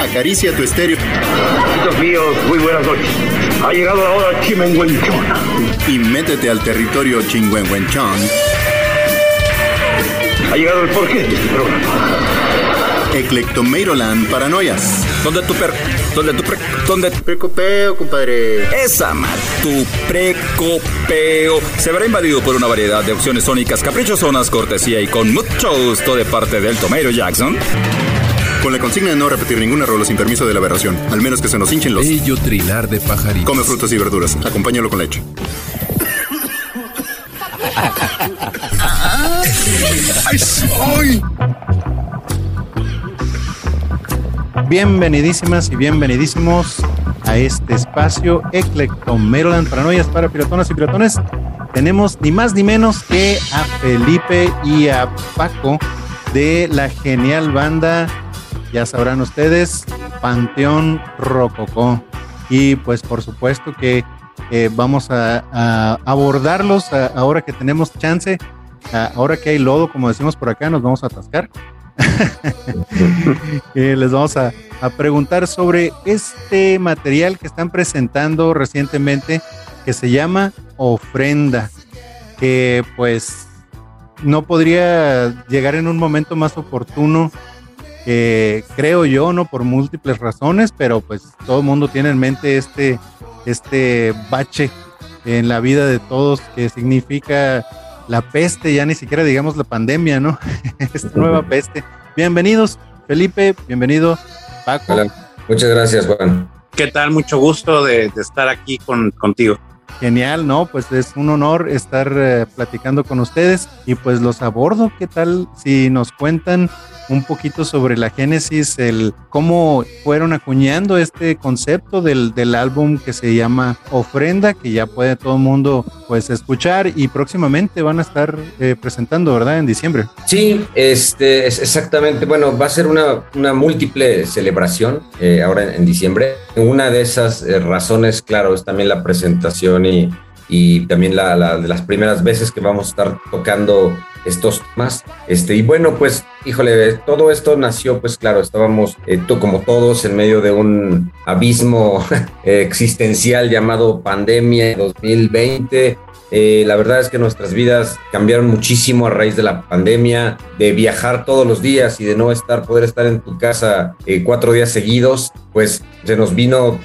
Acaricia tu estéreo. Amigos míos, muy buenas noches. Ha llegado la hora chimenguenchón. Y métete al territorio chingüengüenchón. Ha llegado el porqué de este programa. Eclectomeiroland Paranoias. ¿Dónde tu per... ¿Dónde tu pre... ¿Dónde tu Precopeo, compadre. Esa mal, tu precopeo se verá invadido por una variedad de opciones sónicas caprichosonas, cortesía y con mucho gusto de parte del Tomato Jackson. Con la consigna de no repetir ninguna rola sin permiso de la aberración, al menos que se nos hinchen los. Bello trinar de pajaritos. Come frutas y verduras. Acompáñalo con leche. ¡Ay, soy! Bienvenidísimas y bienvenidísimos a este espacio Eclecto Maryland Paranoias para piratonas y piratones. Tenemos ni más ni menos que a Felipe y a Paco de la genial banda, ya sabrán ustedes, Panteón Rococó. Y pues por supuesto que eh, vamos a, abordarlos ahora que tenemos chance, ahora que hay lodo, como decimos por acá, nos vamos a atascar. Eh, les vamos a, a preguntar sobre este material que están presentando recientemente que se llama Ofrenda, que pues no podría llegar en un momento más oportuno, creo yo, ¿no? Por múltiples razones, pero pues todo el mundo tiene en mente este, este bache en la vida de todos que significa la peste, ya ni siquiera digamos la pandemia, ¿no? Esta nueva peste. Bienvenidos, Felipe, bienvenido, Paco. Hola. Muchas gracias, Juan. ¿Qué tal? Mucho gusto de, de estar aquí con, contigo. Genial, ¿no? Pues es un honor estar eh, platicando con ustedes y pues los abordo. ¿Qué tal si nos cuentan un poquito sobre la génesis, el cómo fueron acuñando este concepto del, del álbum que se llama Ofrenda, que ya puede todo el mundo pues escuchar y próximamente van a estar eh, presentando, ¿verdad? En diciembre. Sí, este, es exactamente. Bueno, va a ser una, una múltiple celebración eh, ahora en, diciembre. Una de esas eh, razones, claro, es también la presentación y, también la, de las primeras veces que vamos a estar tocando estos temas. Este, y bueno, pues, híjole, todo esto nació, pues claro, estábamos eh, to- como todos en medio de un abismo existencial llamado pandemia 2020. Eh, la verdad es que nuestras vidas cambiaron muchísimo a raíz de la pandemia, de viajar todos los días y de no estar, poder estar en tu casa eh, cuatro días seguidos, pues se nos vino,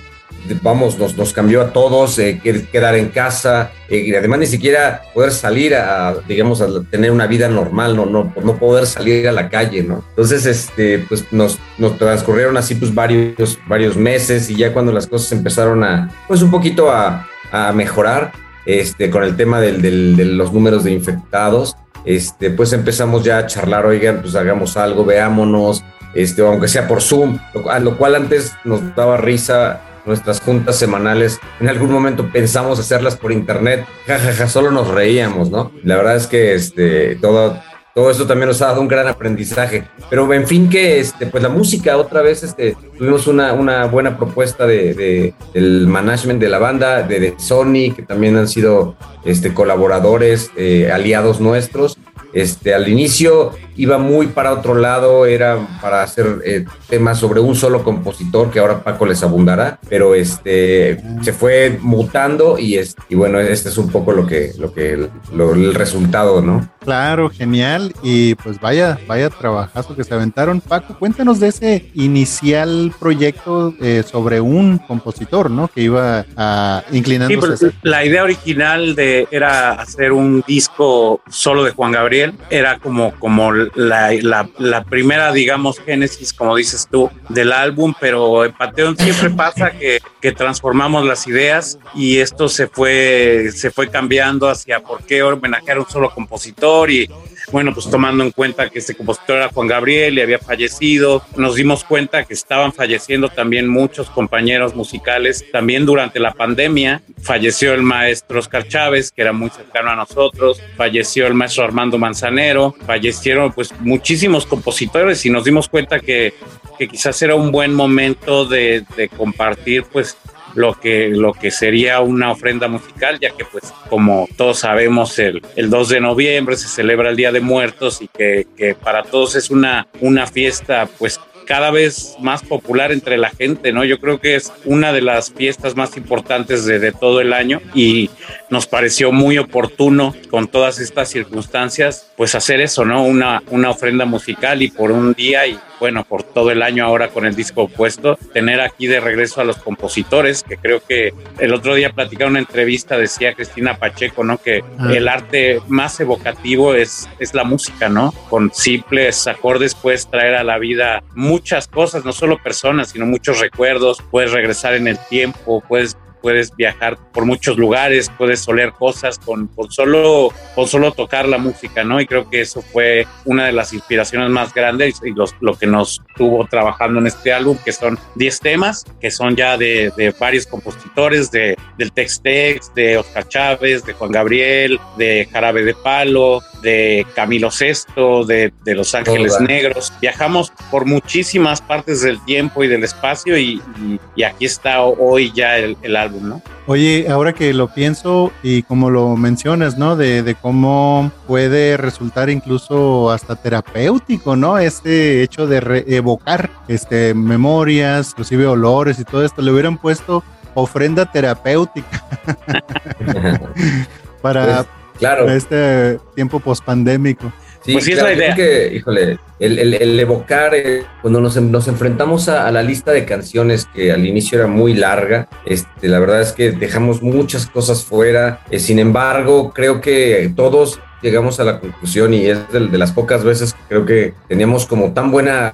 vamos, nos, nos cambió a todos, eh, que- quedar en casa, eh, y además ni siquiera poder salir a, digamos, a tener una vida normal, no, no, no poder salir a la calle, ¿no? Entonces, este, pues nos, nos transcurrieron así pues varios, varios meses y ya cuando las cosas empezaron a, pues un poquito a, a mejorar, este, con el tema del- del- de los números de infectados, este, pues empezamos ya a charlar, oigan, pues hagamos algo, veámonos, este, aunque sea por Zoom, lo, a lo cual antes nos daba risa nuestras juntas semanales. En algún momento pensamos hacerlas por internet, jajaja, solo nos reíamos, ¿no? La verdad es que este, todo, todo esto también nos ha dado un gran aprendizaje. Pero en fin, que este, pues la música, otra vez este, tuvimos una, una buena propuesta de, de- del management de la banda, de, de Sony, que también han sido este, colaboradores, eh, aliados nuestros. Este, al inicio iba muy para otro lado, era para hacer eh, temas sobre un solo compositor, que ahora Paco les abundará, pero este, se fue mutando y, es, y bueno, este es un poco lo que, lo que, lo- el resultado, ¿no? Claro, genial. Y pues vaya, vaya trabajazo que se aventaron. Paco, cuéntanos de ese inicial proyecto eh, sobre un compositor, ¿no? Que iba a inclinándose pues, hacia- la idea original de era hacer un disco solo de Juan Gabriel. Era como, como la, la- la primera, digamos, génesis, como dices tú, del álbum, pero en Panteón siempre pasa que, que transformamos las ideas y esto se fue, se fue cambiando hacia por qué homenajear a un solo compositor y bueno, pues tomando en cuenta que este compositor era Juan Gabriel y había fallecido, nos dimos cuenta que estaban falleciendo también muchos compañeros musicales. También durante la pandemia falleció el maestro Oscar Chávez, que era muy cercano a nosotros, falleció el maestro Armando Manzanero, fallecieron pues muchísimos compositores y nos dimos cuenta que, que quizás era un buen momento de, de compartir pues lo que, lo que sería una ofrenda musical, ya que pues como todos sabemos el, el 2 de noviembre se celebra el Día de Muertos y que, que para todos es una, una fiesta pues cada vez más popular entre la gente, ¿no? Yo creo que es una de las fiestas más importantes de, de, todo el año y nos pareció muy oportuno con todas estas circunstancias, pues hacer eso, ¿no? Una, una ofrenda musical y por un día y bueno, por todo el año ahora con el disco opuesto, tener aquí de regreso a los compositores, que creo que el otro día platicaron una entrevista, decía Cristina Pacheco, ¿no? Que ah. el arte más evocativo es, es la música, ¿no? Con simples acordes puedes traer a la vida muchas cosas, no solo personas, sino muchos recuerdos, puedes regresar en el tiempo, puedes puedes viajar por muchos lugares, puedes oler cosas con, con, solo, con solo tocar la música, ¿no? Y creo que eso fue una de las inspiraciones más grandes y los, lo que nos tuvo trabajando en este álbum, que son 10 temas, que son ya de, de varios compositores, de, del Tex Tex, de Oscar Chávez, de Juan Gabriel, de Jarabe de Palo, de Camilo Sesto, de, de Los Ángeles Negros. Viajamos por muchísimas partes del tiempo y del espacio y, y, y aquí está hoy ya el, el álbum. ¿no? Oye, ahora que lo pienso y como lo mencionas, ¿no? De, de, cómo puede resultar incluso hasta terapéutico, ¿no? Este hecho de evocar este, memorias, inclusive olores y todo esto, le hubieran puesto ofrenda terapéutica para, pues, claro. para este tiempo pospandémico. Sí, pues sí claro, es la idea. Que, híjole, el, el, el evocar, eh, cuando nos, nos enfrentamos a, a, la lista de canciones que al inicio era muy larga, este, la verdad es que dejamos muchas cosas fuera. Eh, sin embargo, creo que todos llegamos a la conclusión y es de, de, las pocas veces creo que teníamos como tan buena,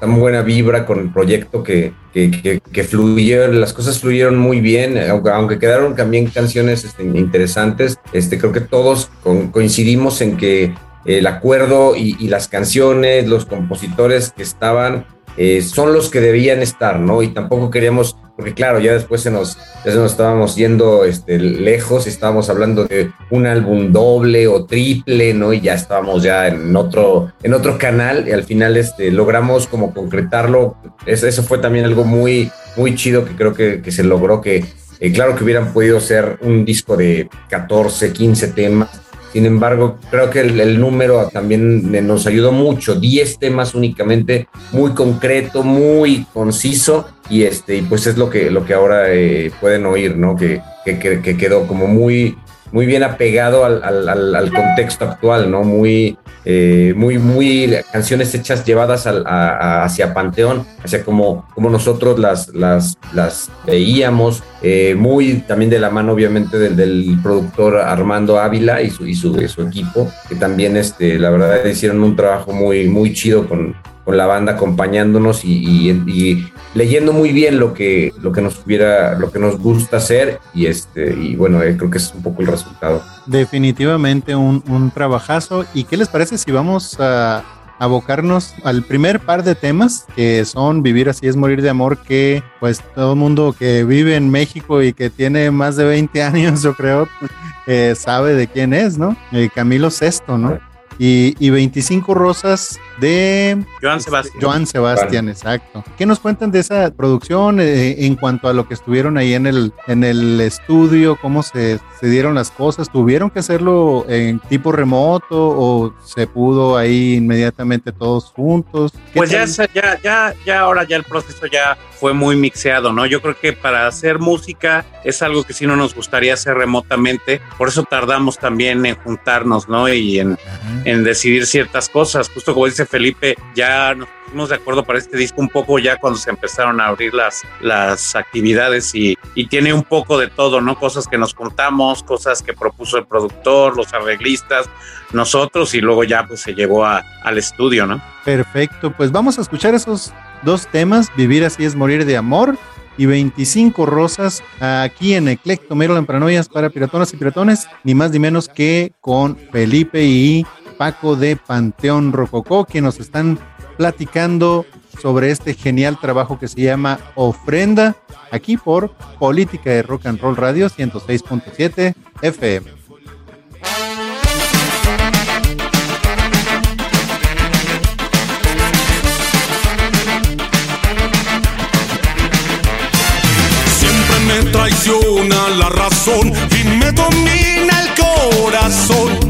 tan buena vibra con el proyecto que, que, que, que fluyeron, las cosas fluyeron muy bien, aunque, aunque quedaron también canciones este, interesantes, este, creo que todos coincidimos en que el acuerdo y, y, las canciones, los compositores que estaban, eh, son los que debían estar, ¿no? Y tampoco queríamos, porque claro, ya después se nos, se nos estábamos yendo este, lejos, estábamos hablando de un álbum doble o triple, ¿no? Y ya estábamos ya en otro, en otro canal y al final este, logramos como concretarlo. Eso, eso fue también algo muy, muy chido que creo que, que se logró, que eh, claro que hubieran podido ser un disco de 14, 15 temas, sin embargo, creo que el, número también nos ayudó mucho. 10 temas únicamente, muy concreto, muy conciso. Y este, y pues es lo que, lo que ahora eh, pueden oír, ¿no? Que, que, que, quedó como muy, muy bien apegado al, al, al contexto actual, ¿no? Muy, eh, muy, muy canciones hechas llevadas a, a, hacia Panteón, hacia como, como nosotros las, las, las veíamos, eh, muy también de la mano obviamente del, del productor Armando Ávila y su, y su, su, equipo, que también este, la verdad hicieron un trabajo muy, muy chido con, con la banda acompañándonos y, y, y, leyendo muy bien lo que, lo que nos hubiera, lo que nos gusta hacer y este, y bueno, eh, creo que es un poco el resultado. Definitivamente un, un trabajazo. ¿Y qué les parece si vamos a abocarnos al primer par de temas que son Vivir así es morir de amor, que pues todo el mundo que vive en México y que tiene más de 20 años, yo creo, eh, sabe de quién es, ¿no? Eh, Camilo Sesto, ¿no? Y, y, 25 rosas de Joan Sebastián. Joan Sebastián, exacto. ¿Qué nos cuentan de esa producción eh, en cuanto a lo que estuvieron ahí en el, en el estudio? ¿Cómo se, se, dieron las cosas? ¿Tuvieron que hacerlo en tipo remoto o se pudo ahí inmediatamente todos juntos? Pues ya, ya, ya, ya ahora ya el proceso ya fue muy mixeado, ¿no? Yo creo que para hacer música es algo que sí no nos gustaría hacer remotamente, por eso tardamos también en juntarnos, ¿no? Y en, en decidir ciertas cosas, justo como dice Felipe, ya nos pusimos de acuerdo para este disco un poco ya cuando se empezaron a abrir las, las actividades y, y tiene un poco de todo, ¿no? Cosas que nos contamos, cosas que propuso el productor, los arreglistas, nosotros y luego ya pues se llevó a, al estudio, ¿no? Perfecto, pues vamos a escuchar esos dos temas, Vivir así es morir de amor y 25 rosas aquí en Eclecto Maryland Paranoias para piratonas y piratones, ni más ni menos que con Felipe y Paco de Panteón Rococó, que nos están platicando sobre este genial trabajo que se llama Ofrenda, aquí por Política de Rock and Roll Radio 106.7 FM. Siempre me razón y me domina el corazón.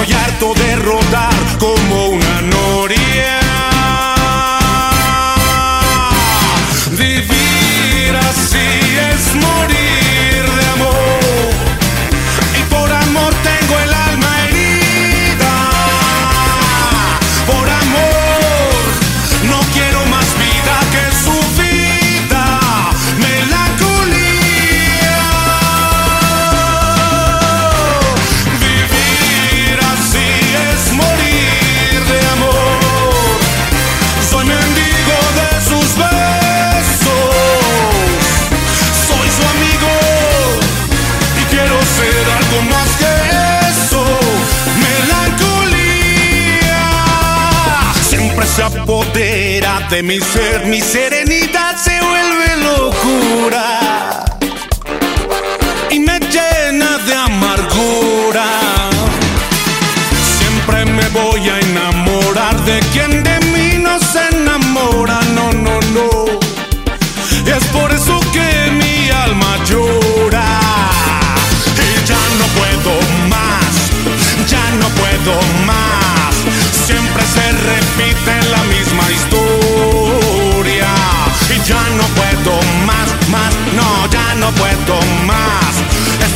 Estoy harto de rodar de mi ser. Mi serenidad se vuelve locura y me llena de amargura. Siempre me voy a enamorar de quien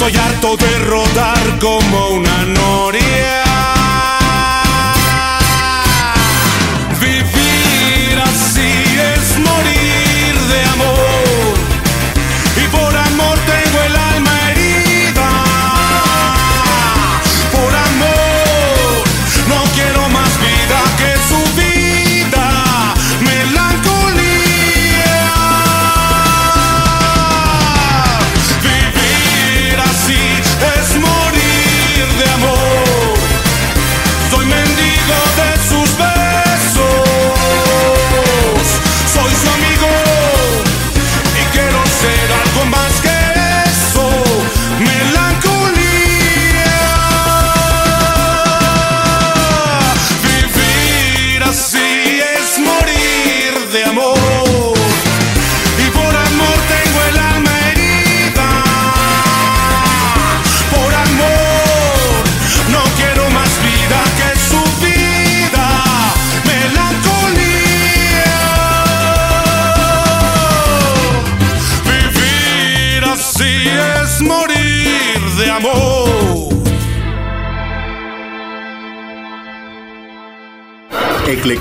Estoy harto de rodar como una noria.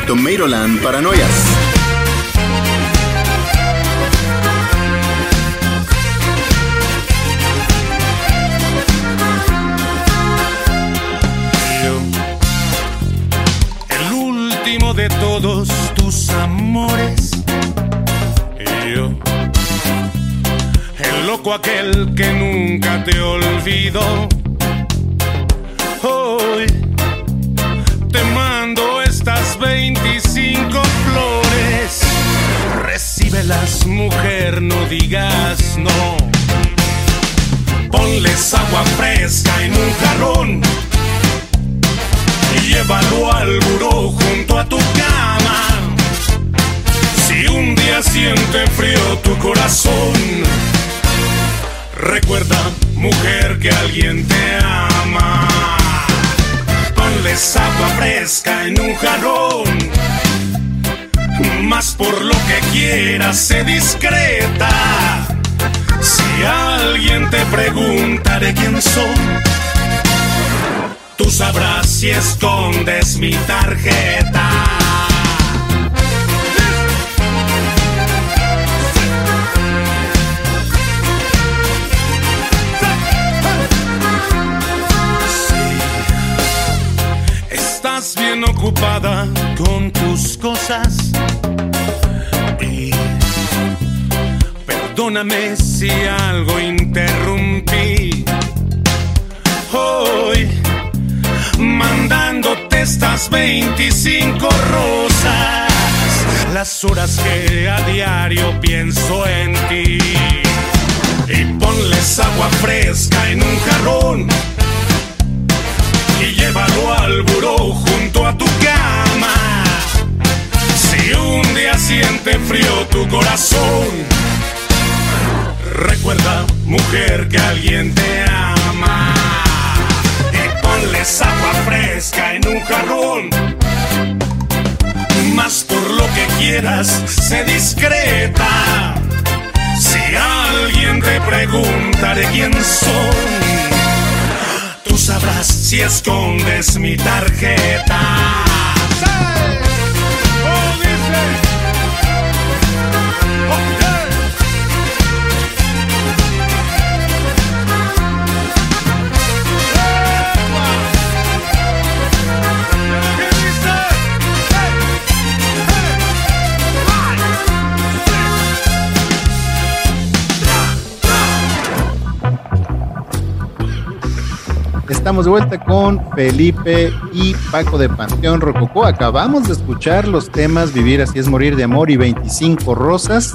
Eclectomeiroland Paranoias. El último de todos tus amores. Yo, el loco aquel que nunca te olvidó. Hoy 25 flores. Recíbelas, mujer, no digas no. Ponles agua fresca en un jarrón y llévalo al buró junto a tu cama. Si un día siente frío tu corazón, recuerda, mujer, que alguien te ama. Ponles agua fresca en un jarrón, más por lo que quieras, sé discreta. Si alguien te pregunta de quién soy, tú sabrás si escondes mi tarjeta. Bien ocupada con tus cosas y Perdóname si algo interrumpí. Hoy, mandándote estas 25 rosas, las horas que a diario pienso en ti. Y ponles agua fresca en un jarrón llévalo al buró junto a tu cama. Si un día siente frío tu corazón, recuerda, mujer, que alguien te ama. Y ponles agua fresca en un jarrón. Más por lo que quieras, sé discreta. Si alguien te pregunta de quién soy, tú sabrás si escondes mi tarjeta. Oh, Estamos de vuelta con Felipe y Paco de Panteón Rococó. Acabamos de escuchar los temas Vivir así es morir de amor y 25 rosas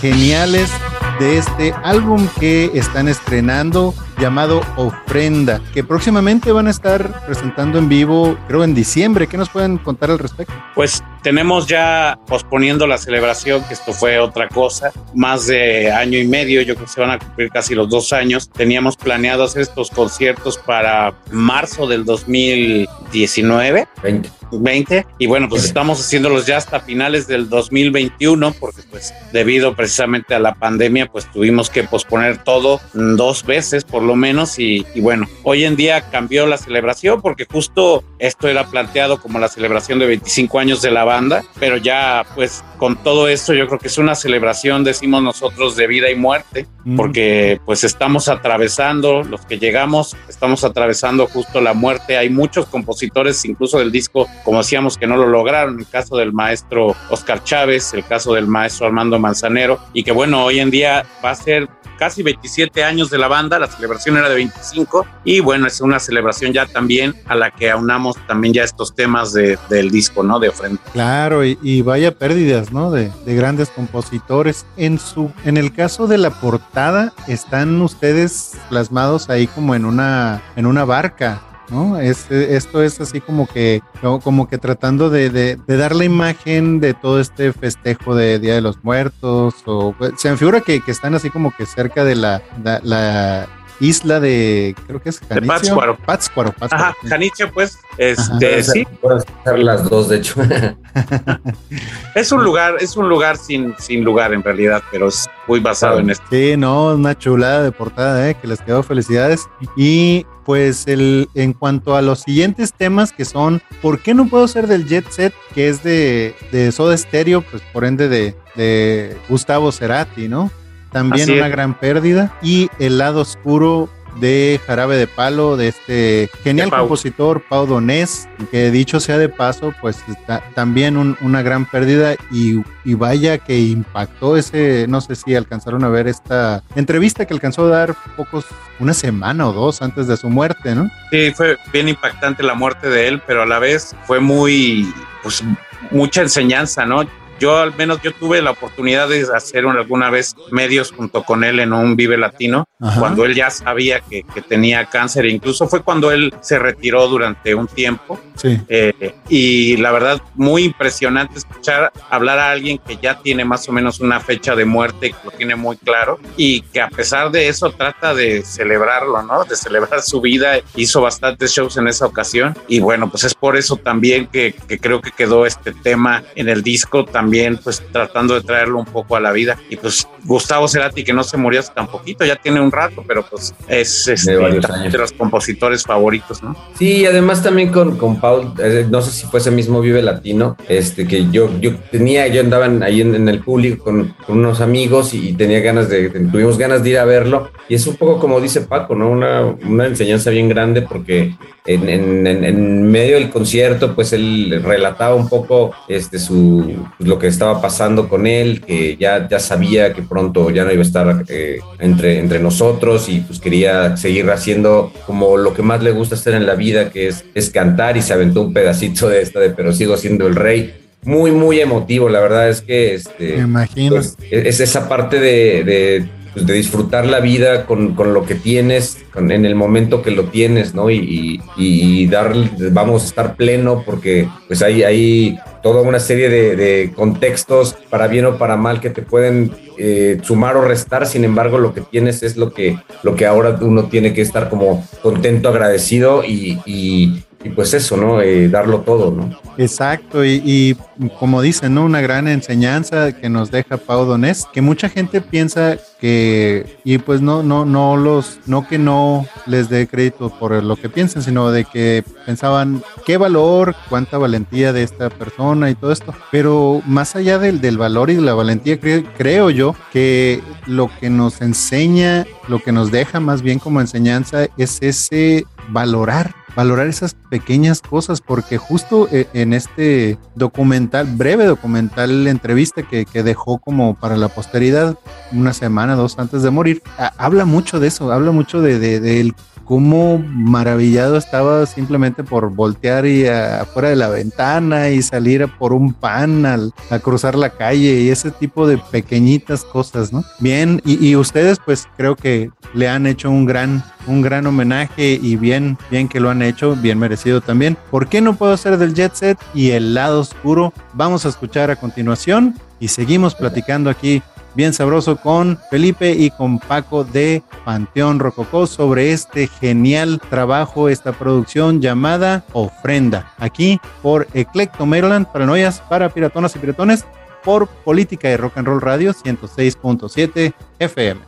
geniales de este álbum que están estrenando llamado Ofrenda, que próximamente van a estar presentando en vivo, creo en diciembre. ¿Qué nos pueden contar al respecto? Pues tenemos ya posponiendo la celebración, que esto fue otra cosa, más de año y medio, yo creo que se van a cumplir casi los dos años. Teníamos planeado hacer estos conciertos para marzo del 2019. 20. 20 y bueno pues estamos haciéndolos ya hasta finales del 2021 porque pues debido precisamente a la pandemia pues tuvimos que posponer todo dos veces por lo menos y, y bueno hoy en día cambió la celebración porque justo esto era planteado como la celebración de 25 años de la banda pero ya pues con todo esto yo creo que es una celebración decimos nosotros de vida y muerte Mm. porque pues estamos atravesando los que llegamos estamos atravesando justo la muerte hay muchos compositores incluso del disco como decíamos, que no lo lograron, el caso del maestro Oscar Chávez, el caso del maestro Armando Manzanero, y que bueno, hoy en día va a ser casi 27 años de la banda, la celebración era de 25, y bueno, es una celebración ya también a la que aunamos también ya estos temas de, del disco, ¿no? De ofrenda. Claro, y, vaya pérdidas, ¿no? De, de, grandes compositores. En su, en el caso de la portada, están ustedes plasmados ahí como en una, en una barca. ¿No? Es, esto es así como que, como que tratando de, de, de, dar la imagen de todo este festejo de Día de los Muertos, o se me figura que, que están así como que cerca de la, la, la isla de, creo que es Janicio. De Pátzcuaro. Pátzcuaro, Pátzcuaro. Ajá, Janicio, pues, este, sí. Pueden ser las dos, de hecho. es un lugar, es un lugar sin, sin lugar en realidad, pero es muy basado claro. en esto. Sí, no, una chulada de portada, ¿eh? que les quedó felicidades. Y pues el, en cuanto a los siguientes temas que son, ¿por qué no puedo ser del Jet Set? Que es de, de Soda Stereo, pues por ende de, de Gustavo Cerati, ¿no? También una gran pérdida. Y el lado oscuro de Jarabe de Palo, de este genial de compositor Pau Donés, que dicho sea de paso, pues está, también un, una gran pérdida y, y, vaya que impactó ese, no sé si alcanzaron a ver esta entrevista que alcanzó a dar pocos, una semana o dos antes de su muerte, ¿no? Sí, fue bien impactante la muerte de él, pero a la vez fue muy, pues mucha enseñanza, ¿no? Yo al menos yo tuve la oportunidad de hacer alguna vez medios junto con él en un Vive Latino, Ajá. cuando él ya sabía que, que, tenía cáncer, incluso fue cuando él se retiró durante un tiempo. Sí. Eh, y la verdad, muy impresionante escuchar hablar a alguien que ya tiene más o menos una fecha de muerte, que lo tiene muy claro, y que a pesar de eso trata de celebrarlo, ¿no? De celebrar su vida, hizo bastantes shows en esa ocasión, y bueno, pues es por eso también que, que creo que quedó este tema en el disco también también pues tratando de traerlo un poco a la vida y pues Gustavo Cerati que no se murió hasta tan poquito ya tiene un rato pero pues es este, de, de los compositores favoritos no sí además también con, con Pau, eh, no sé si fue ese mismo Vive Latino, este, que yo, yo tenía, yo andaba ahí en, en el público con, con unos amigos y, tenía ganas de, tuvimos ganas de ir a verlo. Y es un poco como dice Paco, ¿no? Una, una enseñanza bien grande porque en- en medio del concierto, pues él relataba un poco este, su, pues, lo que estaba pasando con él, que ya, ya sabía que pronto ya no iba a estar eh, entre, entre nosotros y pues quería seguir haciendo como lo que más le gusta hacer en la vida, que es, es cantar y se aventó un pedacito de esta de Pero sigo siendo el rey. Muy, muy emotivo, la verdad es que este, Me imagino. pues, es esa parte de, de, pues, de disfrutar la vida con, con lo que tienes, en el momento que lo tienes, ¿no? Y, y, dar, vamos a estar pleno porque pues hay, hay toda una serie de, contextos, para bien o para mal, que te pueden eh, sumar o restar, sin embargo lo que tienes es lo que, lo que ahora uno tiene que estar como contento, agradecido y- y pues eso, ¿no? Eh, darlo todo, ¿no? Exacto, y, y como dicen, ¿no? Una gran enseñanza que nos deja Pau Donés, que mucha gente piensa que, y pues no, no, no los, no que no les dé crédito por lo que piensen, sino de que pensaban qué valor, cuánta valentía de esta persona y todo esto. Pero más allá del, del valor y de la valentía, cre- creo yo que lo que nos enseña, lo que nos deja más bien como enseñanza es ese valorar valorar esas pequeñas cosas, porque justo eh, en este documental, breve documental, entrevista que, que dejó como para la posteridad una semana, dos antes de morir, habla mucho de eso, habla mucho de, cómo maravillado estaba simplemente por voltear y afuera de la ventana y salir por un pan al, a cruzar la calle y ese tipo de pequeñitas cosas, ¿no? Bien, y ustedes pues creo que le han hecho un gran, un gran homenaje y bien, bien que lo han hecho, bien merecido también. ¿Por qué no puedo ser del Jet Set y el lado oscuro? Vamos a escuchar a continuación y seguimos platicando aquí bien sabroso con Felipe y con Paco de Panteón Rococó sobre este genial trabajo, esta producción llamada Ofrenda, aquí por Eclecto Maryland, Paranoias para Piratonas y Piratones, por Política de Rock and Roll Radio 106.7 FM.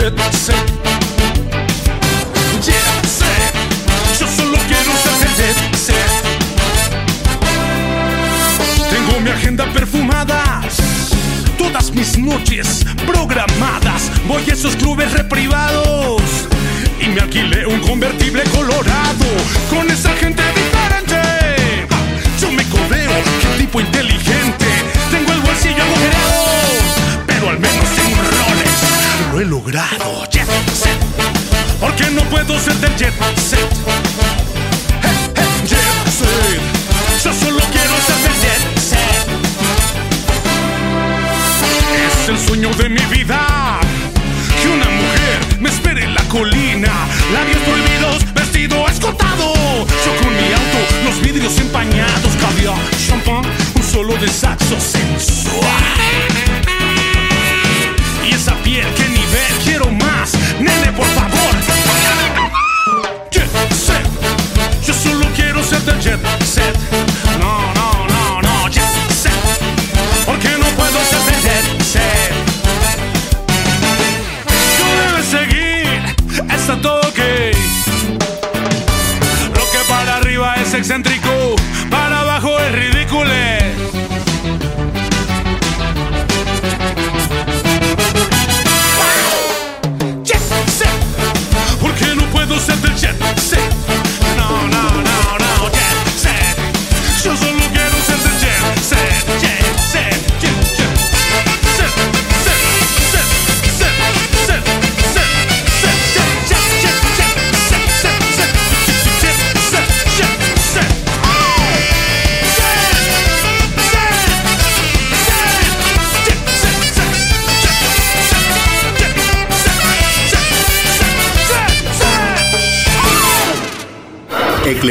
Set? Yo solo quiero ser set. Tengo mi agenda perfumada. Todas mis noches programadas. Voy a esos clubes reprivados. Y me alquilé un convertible colorado. Con esa gente diferente. Yo me codeo. Qué tipo inteligente. Tengo el bolsillo agujerado. Pero al menos tengo. He logrado. Jet set. ¿Por qué no puedo ser del jet set? Jet set. Yo solo quiero ser del jet set. Es el sueño de mi vida. Que una mujer me espere en la colina. Labios prohibidos, vestido escotado. Yo con mi auto, los vidrios empañados. Caviar, champán, un solo de saxo sensual.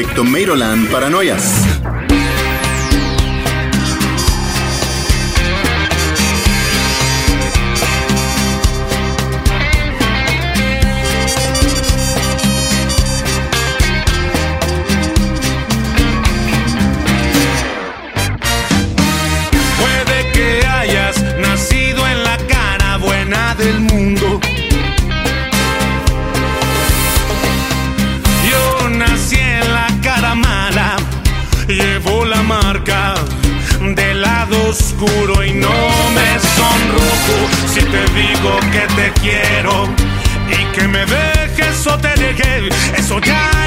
Eclectomeiroland Paranoias. Quiero y que me dejes o te deje. Eso ya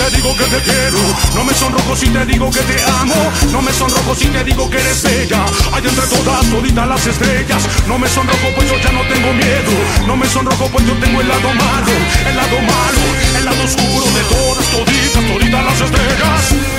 te digo que te quiero, no me sonrojo si te digo que te amo, no me sonrojo si te digo que eres bella. Hay entre todas, toditas las estrellas, no me sonrojo pues yo ya no tengo miedo, no me sonrojo pues yo tengo el lado malo, el lado malo, el lado oscuro de todas, toditas, toditas las estrellas.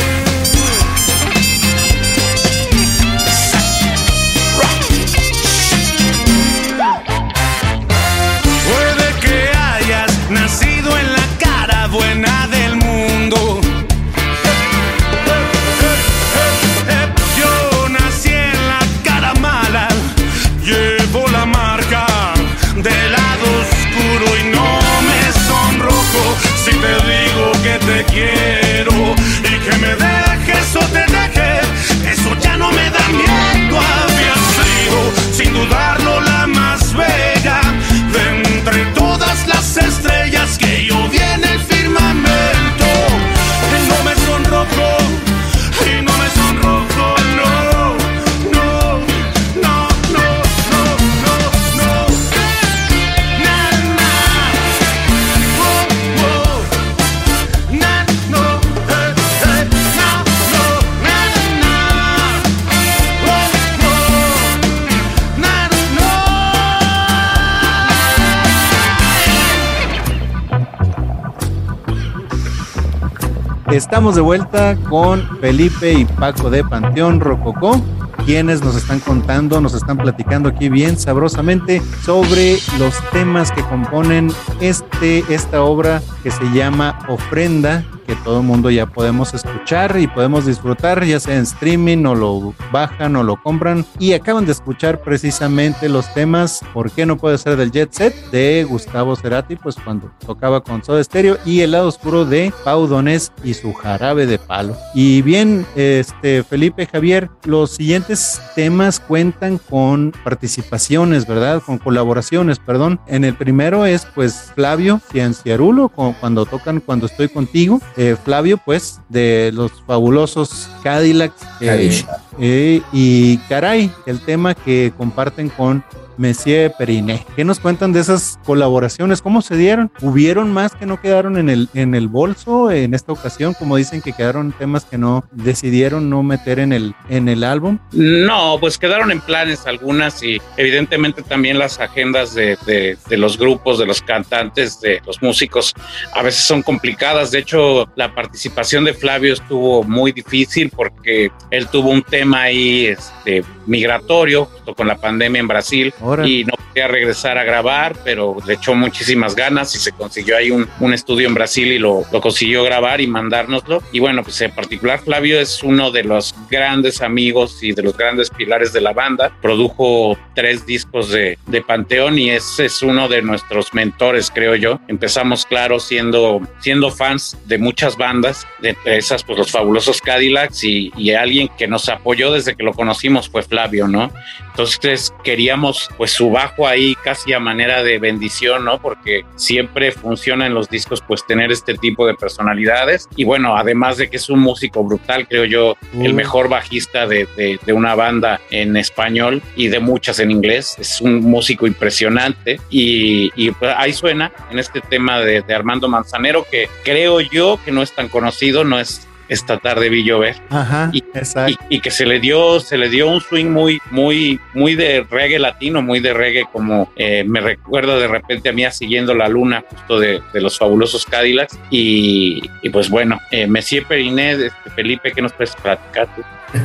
Estamos de vuelta con Felipe y Paco de Panteón Rococó, quienes nos están contando, nos están platicando aquí bien sabrosamente sobre los temas que componen este, esta obra que se llama Ofrenda, que todo el mundo ya podemos escuchar y podemos disfrutar, ya sea en streaming o lo bajan o lo compran. Y acaban de escuchar precisamente los temas ¿Por qué no puede ser del Jet Set? de Gustavo Cerati, pues cuando tocaba con Soda Stereo y El lado oscuro de Pau Donés y su jarabe de palo. Y bien, este Felipe Javier, los siguientes temas cuentan con participaciones, ¿verdad? Con colaboraciones, perdón. En el primero es pues Flavio Cianciarulo, con- cuando tocan Cuando estoy contigo. Eh, Flavio, pues, de los fabulosos Cadillacs. eh, Cadillac. eh, y Caray, el tema que comparten con Monsieur Periné. ¿Qué nos cuentan de esas colaboraciones? ¿Cómo se dieron? ¿Hubieron más que no quedaron en el, en el bolso en esta ocasión? Como dicen que quedaron temas que no decidieron no meter en el, en el álbum. No, pues quedaron en planes algunas y evidentemente también las agendas de, de- de los grupos, de los cantantes, de los músicos, a veces son complicadas. De hecho, la participación de Flavio estuvo muy difícil porque él tuvo un tema ahí este, migratorio justo con la pandemia en Brasil Órale. y no podía regresar a grabar, pero le echó muchísimas ganas y se consiguió ahí un, un estudio en Brasil y lo, lo consiguió grabar y mandárnoslo. Y bueno, pues en particular Flavio es uno de los grandes amigos y de los grandes pilares de la banda. Produjo tres discos de, de Panteón y ese es uno de nuestros mentores, creo yo. Empezamos, claro, siendo, siendo fans de muchas bandas, de esas, pues los fabulosos Cadillacs y, y alguien que nos apoyó desde que lo conocimos fue Flavio, ¿no? Entonces queríamos pues su bajo ahí casi a manera de bendición, ¿no? Porque siempre funciona en los discos pues tener este tipo de personalidades y bueno, además de que es un músico brutal, creo yo, el Uh. mejor bajista de, de- de una banda en español y de muchas en inglés, es un músico impresionante y, y, pues, ahí suena en este tema de, de Armando Manzanero que creo yo que no es tan conocido, no es esta tarde vi llover Ajá, Y- exacto. y, y que se le dio se le dio un swing muy muy muy de reggae latino muy de reggae como eh, me recuerda de repente a mí siguiendo la luna justo de, de los fabulosos Cadillacs y, y pues bueno eh, Messier Periné este, Felipe que nos puedes platicar tú?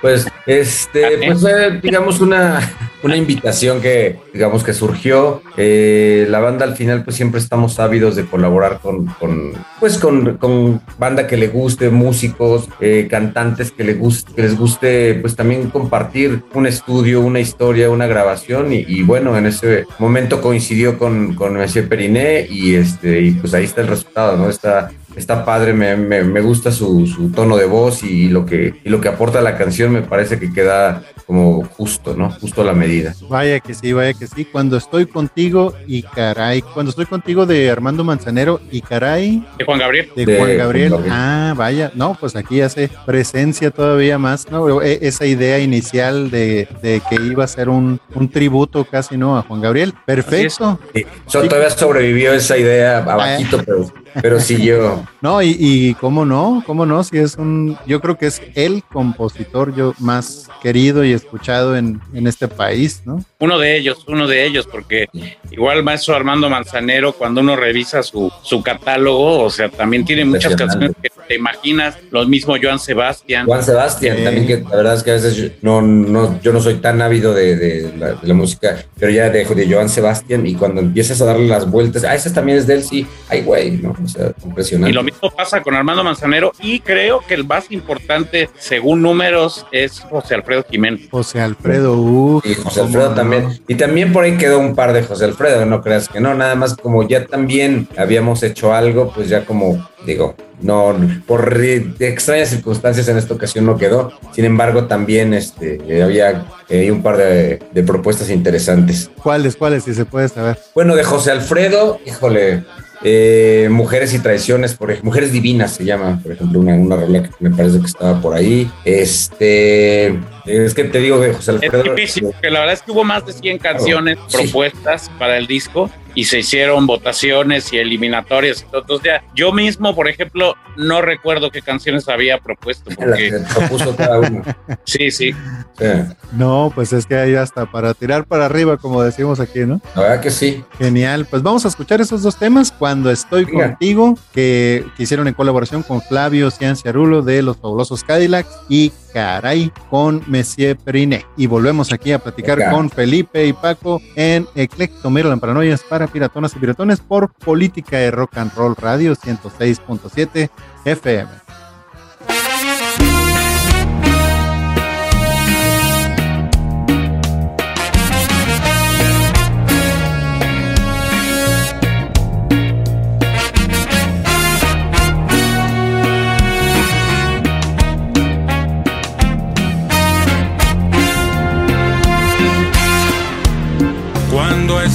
Pues, este, pues fue, digamos, una, una invitación que, digamos, que surgió. Eh, la banda al final, pues siempre estamos ávidos de colaborar con, con pues, con, con, banda que le guste, músicos, eh, cantantes que, le guste, que les guste, pues también compartir un estudio, una historia, una grabación. Y, y bueno, en ese momento coincidió con, con Monsieur Periné y, este, y pues ahí está el resultado, ¿no? Está está padre, me, me, me gusta su, su, tono de voz y lo, que, y lo que aporta la canción me parece que queda como justo, ¿no? Justo a la medida. Vaya que sí, vaya que sí. Cuando estoy contigo y caray, cuando estoy contigo de Armando Manzanero y caray. De Juan Gabriel. De, de Juan, Gabriel. Juan, Gabriel. Ah, vaya. No, pues aquí hace presencia todavía más, ¿no? E, esa idea inicial de, de que iba a ser un, un, tributo casi, ¿no? A Juan Gabriel. Perfecto. Sí. So, todavía sobrevivió esa idea abajito, pero pero sí yo. No, y, y, cómo no, cómo no, si es un, yo creo que es el compositor yo más querido y escuchado en, en este país, ¿no? Uno de ellos, uno de ellos, porque igual maestro Armando Manzanero, cuando uno revisa su, su catálogo, o sea, también tiene muchas canciones que te imaginas, lo mismo Joan Sebastián. Juan Sebastián, eh. también que la verdad es que a veces yo no, no, yo no soy tan ávido de, de, la, de la música, pero ya dejo de Joan Sebastián y cuando empiezas a darle las vueltas, ah, ese también es de él, sí, ay, güey, ¿no? O sea, impresionante. Y lo mismo pasa con Armando Manzanero y creo que el más importante, según números, es José Alfredo Jiménez. José Alfredo, uh, y José Alfredo también. Y también por ahí quedó un par de José Alfredo, no creas que no, nada más como ya también habíamos hecho algo, pues ya como digo, no, por extrañas circunstancias en esta ocasión no quedó. Sin embargo, también este, había eh, un par de, de, propuestas interesantes. ¿Cuáles, cuáles, si se puede saber? Bueno, de José Alfredo, híjole, eh, Mujeres y Traiciones, por ejemplo, Mujeres Divinas se llama, por ejemplo, una, una que me parece que estaba por ahí. Este, es que te digo de José Alfredo. Es difícil, porque la verdad es que hubo más de 100 canciones propuestas sí. para el disco y se hicieron votaciones y eliminatorias. Entonces, ya, yo mismo, por ejemplo, no recuerdo qué canciones había propuesto. Porque... La que propuso cada uno. sí, sí, sí. No, pues es que hay hasta para tirar para arriba, como decimos aquí, ¿no? La verdad que sí. Genial. Pues vamos a escuchar esos dos temas. Cuando estoy Mira. contigo, que, que, hicieron en colaboración con Flavio Cianciarulo de Los Fabulosos Cadillacs y Caray con Messier Periné. Y volvemos aquí a platicar Acá. con Felipe y Paco en Eclecto Maryland Paranoias para piratonas y piratones por Política de Rock and Roll Radio 106.7 FM.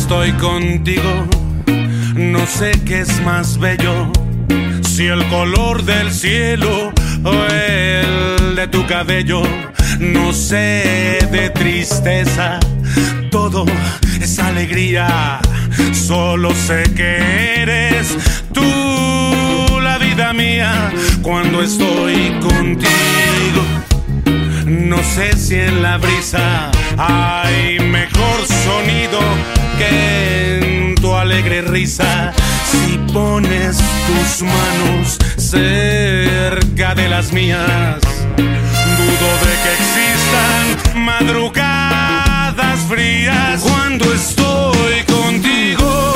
Estoy contigo, no sé qué es más bello, si el color del cielo o el de tu cabello. No sé de tristeza, todo es alegría. Solo sé que eres tú la vida mía cuando estoy contigo. No sé si en la brisa hay mejor sonido que en tu alegre risa. Si pones tus manos cerca de las mías, dudo de que existan madrugadas frías cuando estoy contigo.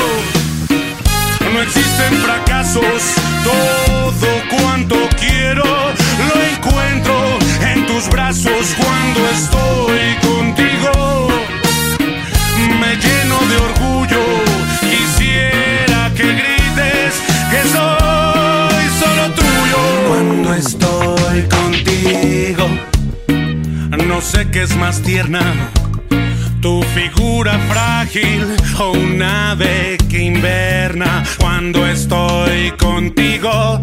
No existen fracasos, todo cuanto quiero lo encuentro en tus brazos cuando estoy contigo. Lleno de orgullo, quisiera que grites que soy solo tuyo. Cuando estoy contigo, no sé qué es más tierna. Tu figura frágil o un ave que inverna. Cuando estoy contigo,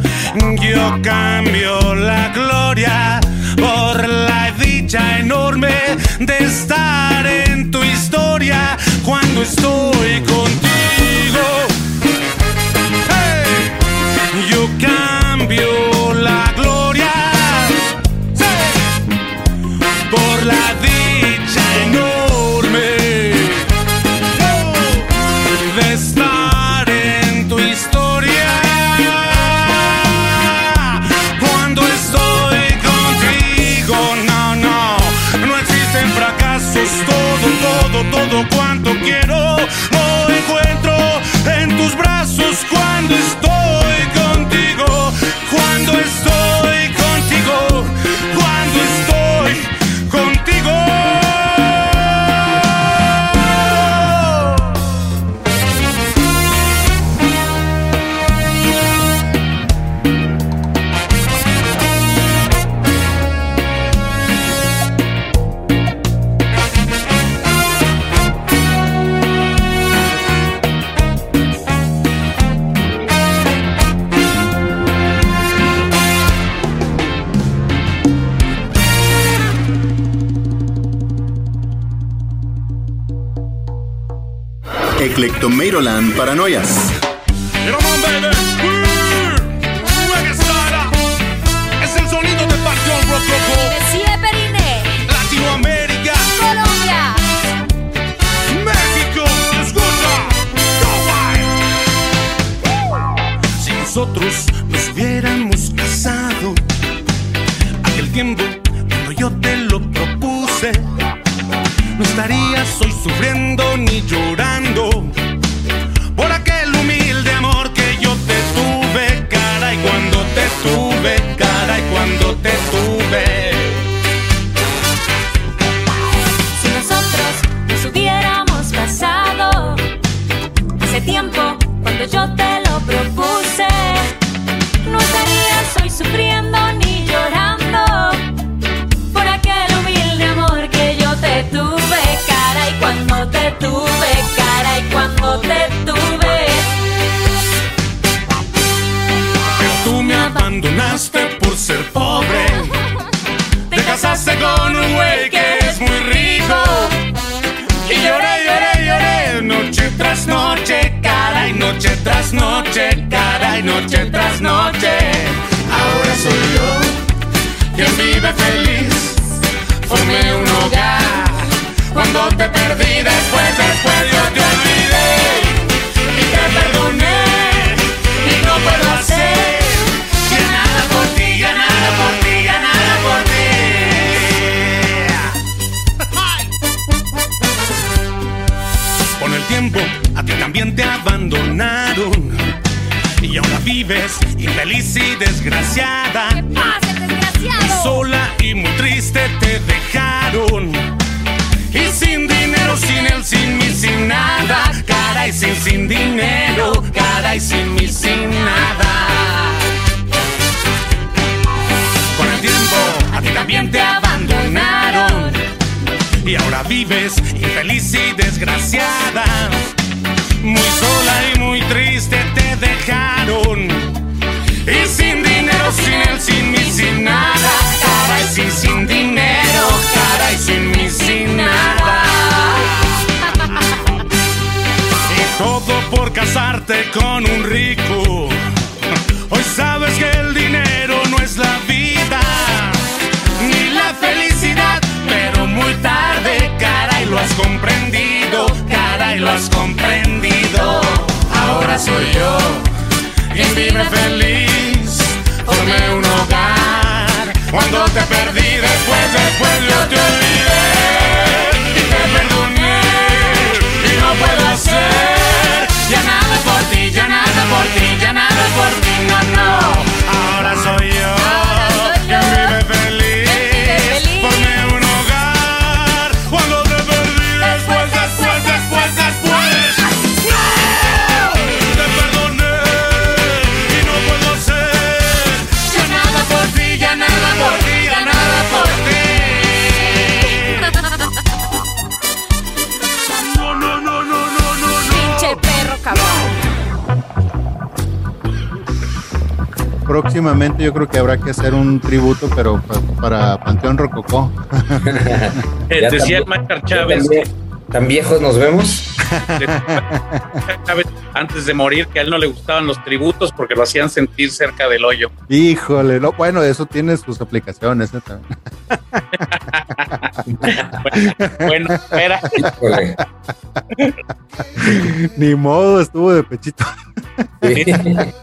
yo cambio la gloria por la dicha enorme de estar en tu historia cuando estoy contigo. Hey, yo cambio Eclectomeiroland Paranoias. Te tuve, cara, y cuando te tuve. Pero tú me abandonaste por ser pobre. Te casaste con un güey que es muy rico. Y lloré, lloré, lloré, noche tras noche, cara y noche tras noche, cara y noche tras noche. Ahora soy yo quien vive feliz. Formé un hogar cuando te perdí, después, después yo te olvidé y te perdoné y no puedo hacer ya nada por ti, ya nada por ti, ya nada por ti. Con el tiempo a ti también te abandonaron y ahora vives infeliz y desgraciada. ¡Pase, desgraciado! Sola y muy triste te dejaron. Y sin dinero, sin él, sin mí, sin nada. Cara y sin, sin dinero. Cara y sin mí, sin nada. Con el tiempo, a ti también te abandonaron. Y ahora vives infeliz y desgraciada. Muy sola y muy triste te dejaron. Y sin dinero, sin él, sin mí, sin nada. Cara y sin, sin dinero. Cara y sin mí, con un rico. Hoy sabes que el dinero no es la vida. Ni la felicidad. Pero muy tarde, cara, y lo has comprendido. Cara, y lo has comprendido. Ahora soy yo quien vive feliz. Formé un hogar cuando te perdí. Después, después yo Próximamente yo creo que habrá que hacer un tributo, pero pa- para Panteón Rococó. Eh, decía ¿Ya Chávez, ¿Tan viejos nos vemos? Antes de morir que a él no le gustaban los tributos porque lo hacían sentir cerca del hoyo. Híjole, no, bueno, eso tiene sus aplicaciones. ¿eh? también. Bueno, era Híjole. Ni modo, estuvo de pechito.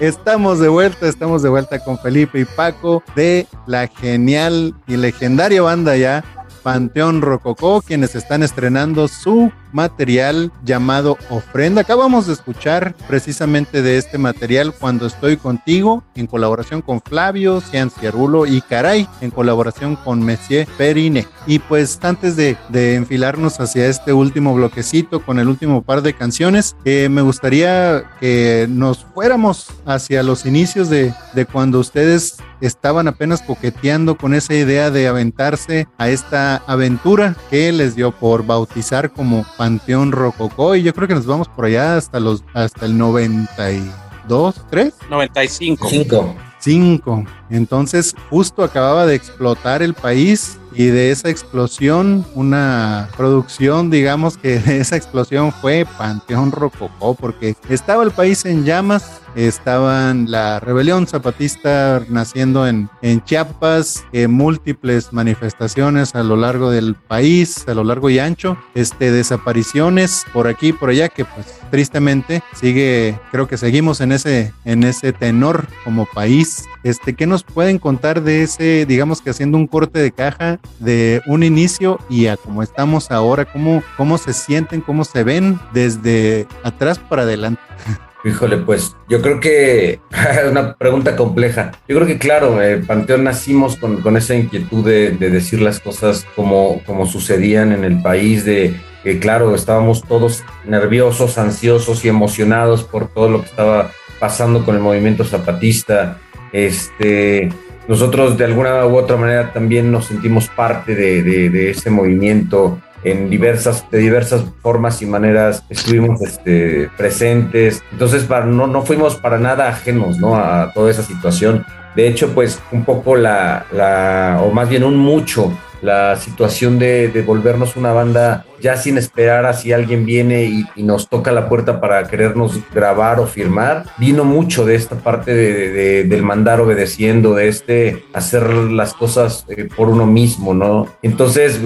Estamos de vuelta, estamos de vuelta con Felipe y Paco de la genial y legendaria banda ya Panteón Rococó, quienes están estrenando su material llamado Ofrenda. Acabamos de escuchar precisamente de este material Cuando estoy contigo, en colaboración con Flavio, Cian Ciarulo y Caray, en colaboración con Messier Perine. Y pues antes de, de enfilarnos hacia este último bloquecito con el último par de canciones, eh, me gustaría que nos fuéramos hacia los inicios de, de cuando ustedes estaban apenas coqueteando con esa idea de aventarse a esta aventura que les dio por bautizar como Panteón Rococó y yo creo que nos vamos por allá hasta los hasta el 92, 3, 95. Cinco. 5. Entonces, justo acababa de explotar el país y de esa explosión, una producción, digamos que de esa explosión fue Panteón Rococó, porque estaba el país en llamas, estaban la rebelión zapatista naciendo en, en Chiapas, eh, múltiples manifestaciones a lo largo del país, a lo largo y ancho, este, desapariciones por aquí y por allá, que pues tristemente sigue, creo que seguimos en ese, en ese tenor como país. Este, ¿qué nos pueden contar de ese, digamos que haciendo un corte de caja de un inicio y a cómo estamos ahora, cómo, cómo se sienten, cómo se ven desde atrás para adelante? Híjole, pues yo creo que es una pregunta compleja. Yo creo que claro, eh, Panteón nacimos con, con esa inquietud de, de, decir las cosas como, como sucedían en el país, de que claro, estábamos todos nerviosos, ansiosos y emocionados por todo lo que estaba pasando con el movimiento zapatista. Este, nosotros de alguna u otra manera también nos sentimos parte de, de, de ese movimiento en diversas, de diversas formas y maneras estuvimos este, presentes. Entonces, para, no, no fuimos para nada ajenos ¿no? a toda esa situación. De hecho, pues un poco la, la o más bien un mucho, la situación de, de, volvernos una banda ya sin esperar a si alguien viene y, nos toca la puerta para querernos grabar o firmar, vino mucho de esta parte de, de, del mandar obedeciendo, de este hacer las cosas eh, por uno mismo, ¿no? Entonces,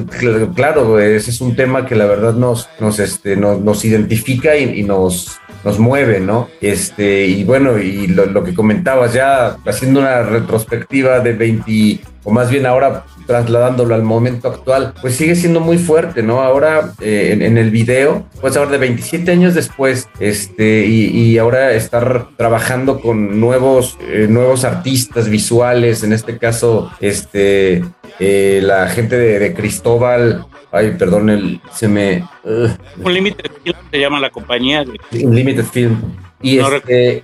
claro, ese es un tema que la verdad nos, nos, este, nos, nos identifica y, y nos, nos mueve, ¿no? Este, y bueno, y lo, lo, que comentabas ya, haciendo una retrospectiva de 20, o más bien ahora trasladándolo al momento actual, pues sigue siendo muy fuerte, ¿no? Ahora eh, en, en, el video, pues ahora de 27 años después, este, y, y ahora estar trabajando con nuevos, eh, nuevos artistas visuales, en este caso, este, eh, la gente de, de Cristóbal, ay, perdón, el, se me... Uh, un Limited Film se llama la compañía. Un Limited Film. Y, no este,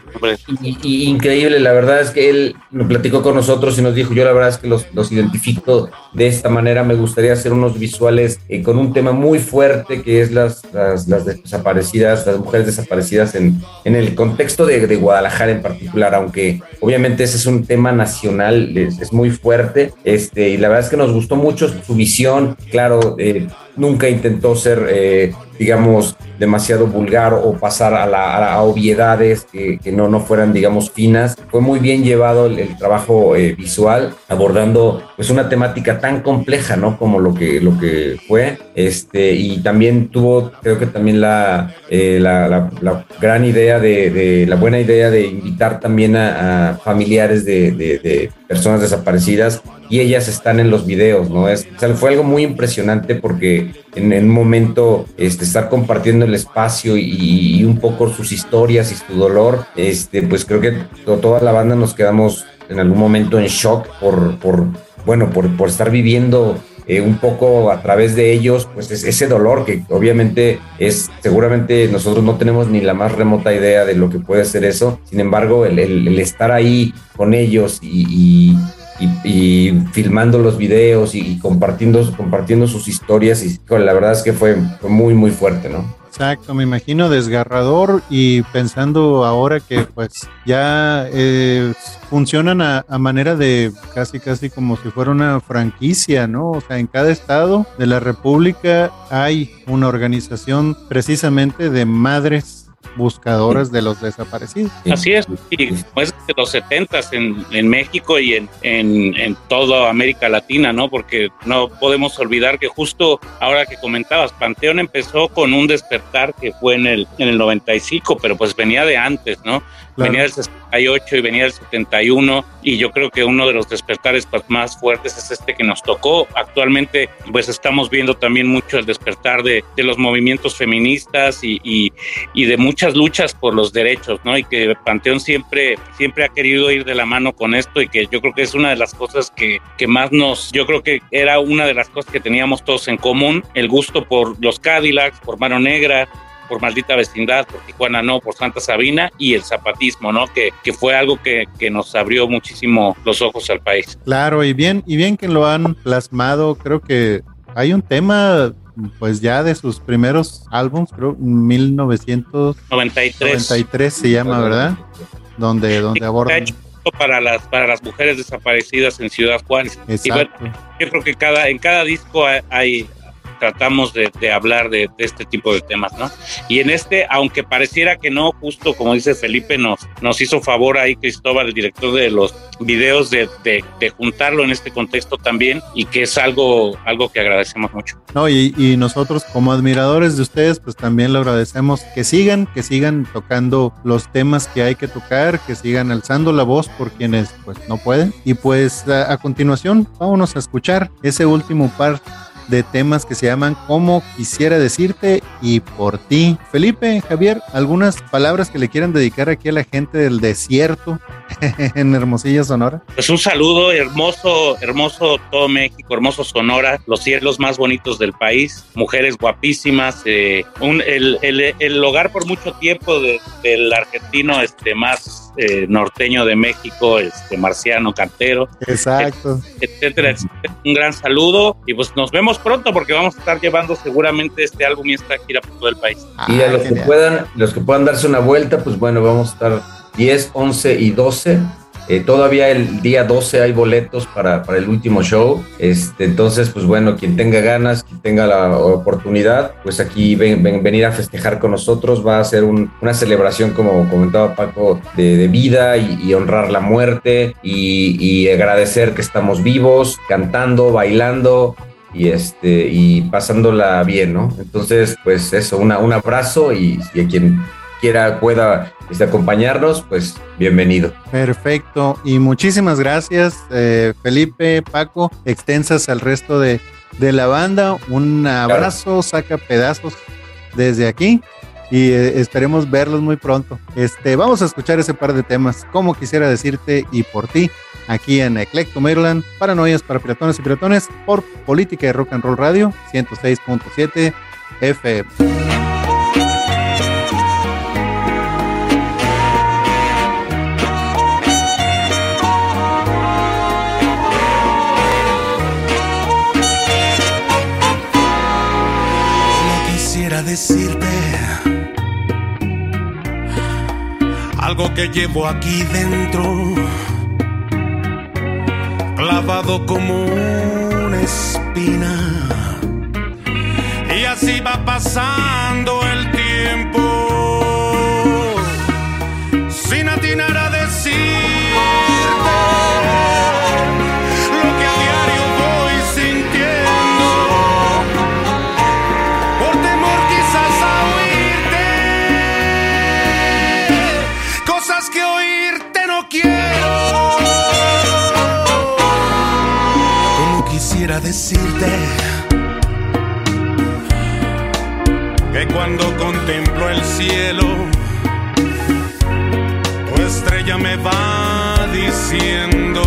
y, y, increíble, la verdad es que él me platicó con nosotros y nos dijo, yo la verdad es que los, los identifico de esta manera, me gustaría hacer unos visuales eh, con un tema muy fuerte que es las, las, las desaparecidas, las mujeres desaparecidas en, en el contexto de, de, Guadalajara en particular, aunque obviamente ese es un tema nacional, es, es muy fuerte, este, y la verdad es que nos gustó mucho su visión, claro, eh, nunca intentó ser, eh, digamos, demasiado vulgar o pasar a, la, obviedades que, no, no fueran, digamos, finas. Fue muy bien llevado el, trabajo eh, visual, abordando pues una temática tan compleja, ¿no? Como lo que, lo que fue. Este, y también tuvo, creo que también la, eh, la, la, gran idea de, la buena idea de invitar también a, a familiares de, de, personas desaparecidas y ellas están en los videos, ¿no? Es, o sea, fue algo muy impresionante porque en, un momento este, estar compartiendo el espacio y, y, un poco sus historias y su dolor, este, pues creo que toda la banda nos quedamos en algún momento en shock por, por bueno, por, por estar viviendo eh, un poco a través de ellos, pues es ese dolor que obviamente es, seguramente nosotros no tenemos ni la más remota idea de lo que puede ser eso, sin embargo, el, estar ahí con ellos y, y y, filmando los videos y, compartiendo, compartiendo sus historias y la verdad es que fue, muy muy fuerte, ¿no? Exacto, me imagino desgarrador y pensando ahora que pues ya eh, funcionan a, a, manera de casi casi como si fuera una franquicia, ¿no? O sea, en cada estado de la República hay una organización precisamente de madres buscadoras de los desaparecidos. Así es, y pues de los 70 en, en México y en, en, en, toda América Latina, ¿no? Porque no podemos olvidar que justo ahora que comentabas, Panteón empezó con un despertar que fue en el, en el 95, pero pues venía de antes, ¿no? Claro. Venía del 68 y venía del 71 y yo creo que uno de los despertares más fuertes es este que nos tocó. Actualmente pues estamos viendo también mucho el despertar de, de los movimientos feministas y, y, y, de muchas luchas por los derechos, ¿no? Y que Panteón siempre, siempre ha querido ir de la mano con esto y que yo creo que es una de las cosas que, que más nos, yo creo que era una de las cosas que teníamos todos en común, el gusto por los Cadillacs, por Mano Negra, por Maldita Vecindad, por Tijuana No, por Santa Sabina y el zapatismo, ¿no? Que, que fue algo que, que, nos abrió muchísimo los ojos al país. Claro, y bien, y bien que lo han plasmado, creo que hay un tema pues ya de sus primeros álbums, creo 1993 93 se llama, ¿verdad? Donde, donde abordan. para las para las mujeres desaparecidas en Ciudad Juárez. Y bueno, yo creo que cada en cada disco hay, tratamos de, hablar de, este tipo de temas, ¿no? Y en este, aunque pareciera que no, justo como dice Felipe, nos, nos hizo favor ahí Cristóbal, el director de los videos, de, juntarlo en este contexto también y que es algo, algo que agradecemos mucho. No, y, y nosotros como admiradores de ustedes, pues también le agradecemos que sigan, que sigan tocando los temas que hay que tocar, que sigan alzando la voz por quienes pues no pueden. Y pues a, a continuación, vámonos a escuchar ese último par de temas que se llaman Como quisiera decirte y por ti. Felipe, Javier, algunas palabras que le quieran dedicar aquí a la gente del desierto en Hermosillo, Sonora. Pues un saludo, hermoso, hermoso todo México, hermoso Sonora, los cielos más bonitos del país, mujeres guapísimas, eh, un, el, el, el, hogar por mucho tiempo del argentino este, más eh, norteño de México, este Marciano Cantero. Exacto. etcétera, etcétera. Un gran saludo y pues nos vemos pronto porque vamos a estar llevando seguramente este álbum y esta gira por todo el país. y a los que puedan, los que puedan darse una vuelta, pues bueno, vamos a estar 10, 11 y 12 eh, todavía el día 12 hay boletos para, para, el último show. Este, entonces, pues bueno, quien tenga ganas, quien tenga la oportunidad, pues aquí ven, venir a festejar con nosotros. Va a ser una celebración, como comentaba Paco, de, vida y, honrar la muerte y, agradecer que estamos vivos, cantando, bailando y este y pasándola bien, ¿no? Entonces, pues eso, una, un abrazo y, y a quien quiera pueda este, acompañarnos, pues bienvenido. Perfecto. Y muchísimas gracias, eh, Felipe, Paco, extensas al resto de, la banda. Un abrazo, saca pedazos desde aquí y eh, esperemos verlos muy pronto. Este, vamos a escuchar ese par de temas, como quisiera decirte y por ti, aquí en Eclecto Maryland, Paranoias para Piratones y Piratones, por Política de Rock and Roll Radio 106.7 FM. Decirte algo que llevo aquí dentro, clavado como una espina. Y así va pasando el tiempo, decirte que cuando contemplo el cielo, tu estrella me va diciendo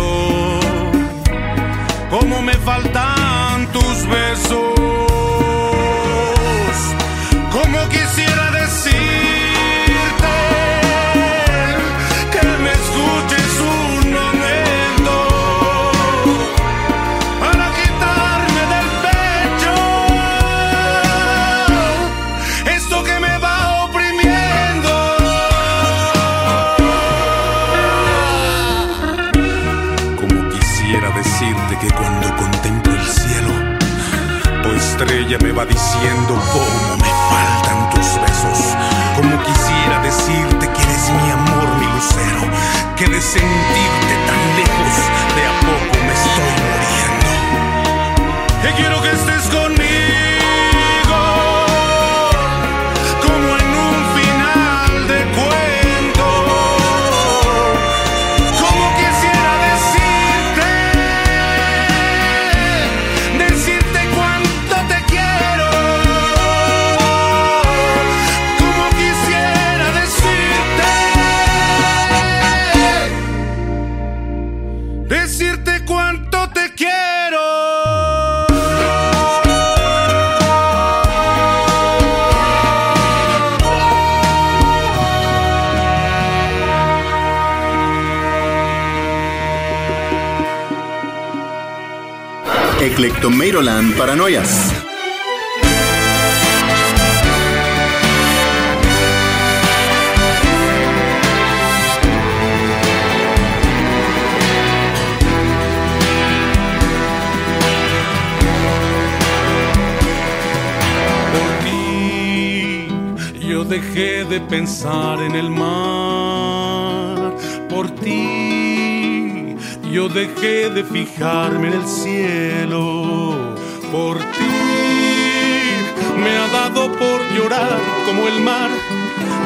cómo me faltan tus besos, diciendo cómo me faltan tus besos. Como quisiera decirte que eres mi amor, mi lucero. Que de sentirte tan lejos, de a poco me estoy muriendo. Que quiero que estés conmigo. de Clectomeiroland Paranoias. dejé de pensar en el mar por ti. Yo dejé de fijarme en el cielo por ti. Me ha dado por llorar como el mar.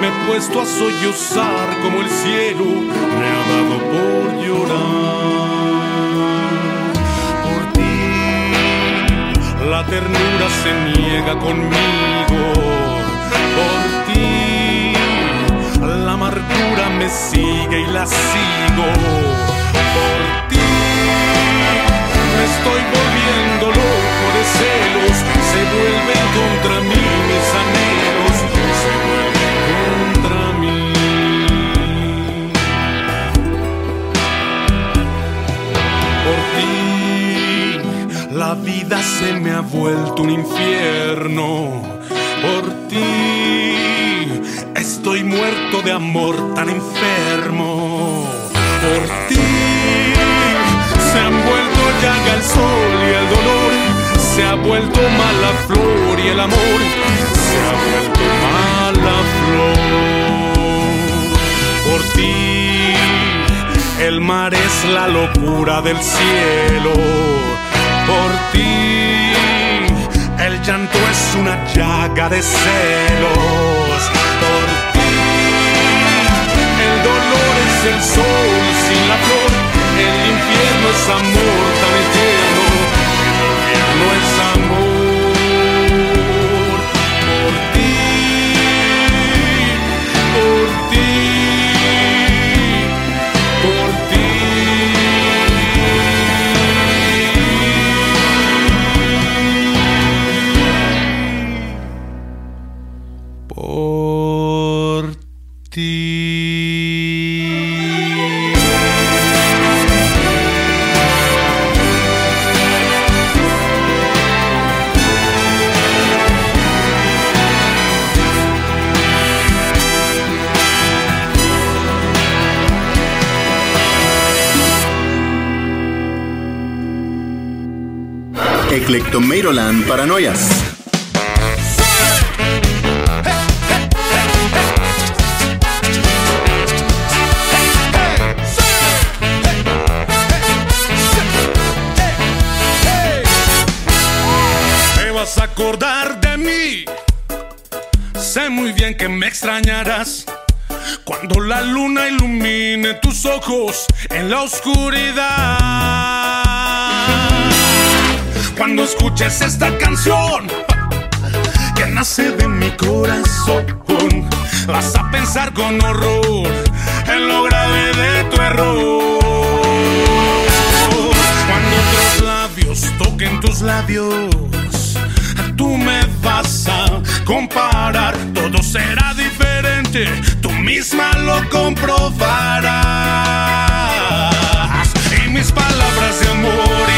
Me he puesto a sollozar como el cielo. Me ha dado por llorar por ti. La ternura se niega conmigo por ti. La amargura me sigue y la sigo por ti. Me estoy volviendo loco de celos. Se vuelven contra mí mis anhelos. Se vuelven contra mí. Por ti, la vida se me ha vuelto un infierno. Por ti, estoy muerto de amor tan enfermo. Por ti, se han vuelto llaga el sol y el dolor. Se ha vuelto mala flor y el amor. Se ha vuelto mala flor. Por ti, el mar es la locura del cielo. Por ti, el llanto es una llaga de celos. Por ti, el dolor es el sol sin la flor. El infierno es amor tan eterno. Eclectomeiroland Paranoias. Acordar de mí. Sé muy bien que me extrañarás escuches esta canción que nace de mi corazón, vas a pensar con horror en lo grave de tu error. Cuando otros labios toquen tus labios, tú me vas a comparar. Todo será diferente, tú misma lo comprobarás. Y mis palabras de amor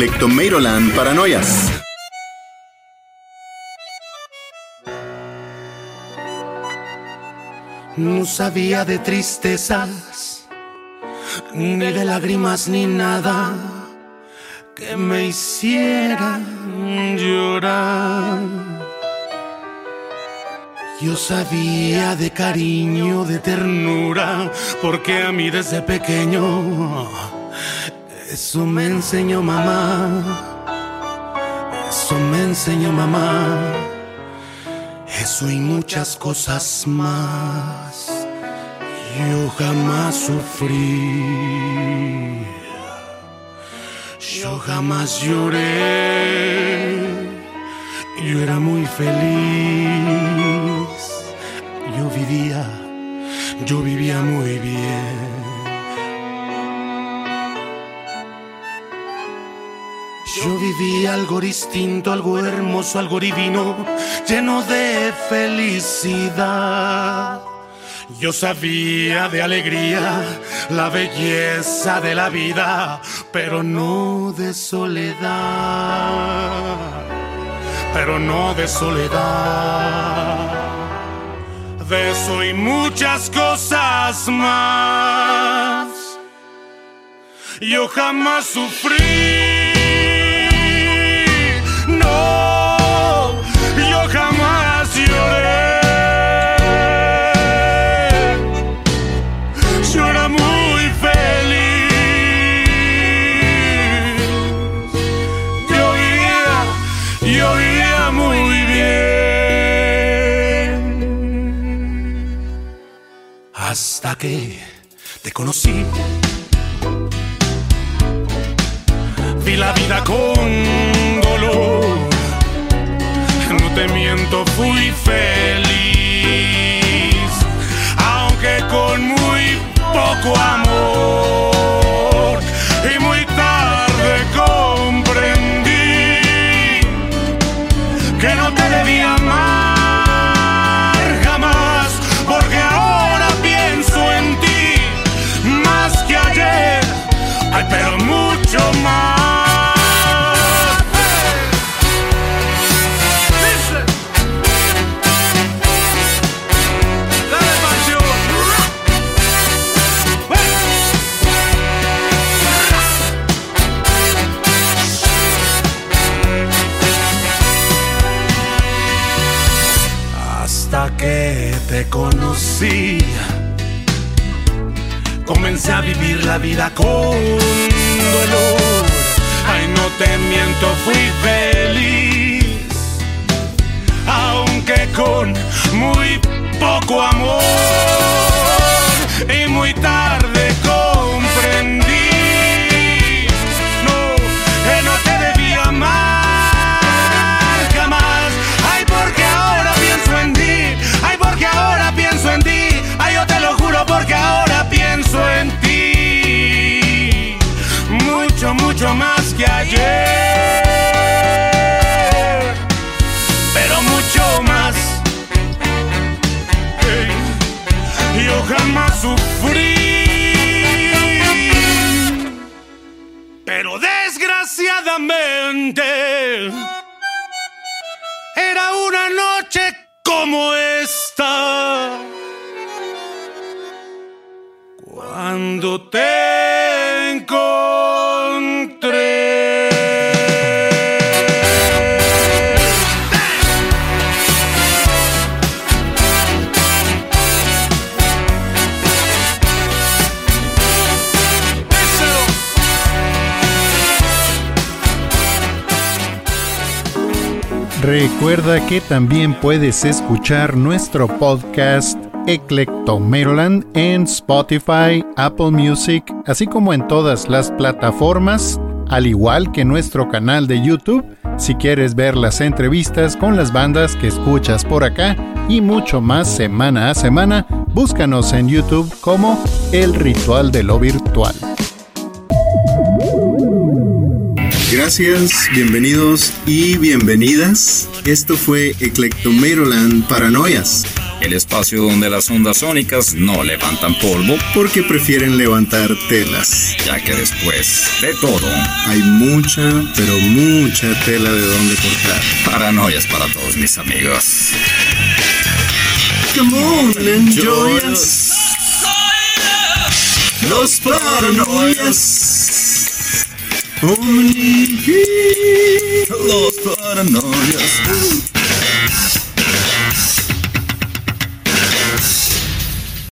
Eclectomeiroland Paranoias. No sabía de tristezas, ni de lágrimas, ni nada que me hiciera llorar. Yo sabía de cariño, de ternura, porque a mí desde pequeño eso me enseñó mamá. Eso me enseñó mamá. Eso y muchas cosas más. Yo jamás sufrí. Yo jamás lloré. Yo era muy feliz. Yo vivía, yo vivía muy bien. Yo vivía algo distinto, algo hermoso, algo divino, lleno de felicidad. Yo sabía de alegría, la belleza de la vida, pero no de soledad, pero no de soledad. De eso y muchas cosas más. Yo jamás sufrí. Mucho, más que ayer, pero mucho más. Hey, yo jamás sufrí, pero desgraciadamente era una noche como esta. Cuando te Recuerda que también puedes escuchar nuestro podcast Eclectomeroland en Spotify, Apple Music, así como en todas las plataformas, al igual que nuestro canal de YouTube, si quieres ver las entrevistas con las bandas que escuchas por acá y mucho más semana a semana, búscanos en YouTube como El Ritual de lo Virtual. Gracias, bienvenidos y bienvenidas. Esto fue Eclectomeiroland Paranoias. el espacio donde las ondas sónicas no levantan polvo, Porque prefieren levantar telas. ya que después de todo, Hay mucha, pero mucha tela de donde cortar. paranoias para todos mis amigos. Come on, enjoy us. Los paranoias. Only Los paranoias.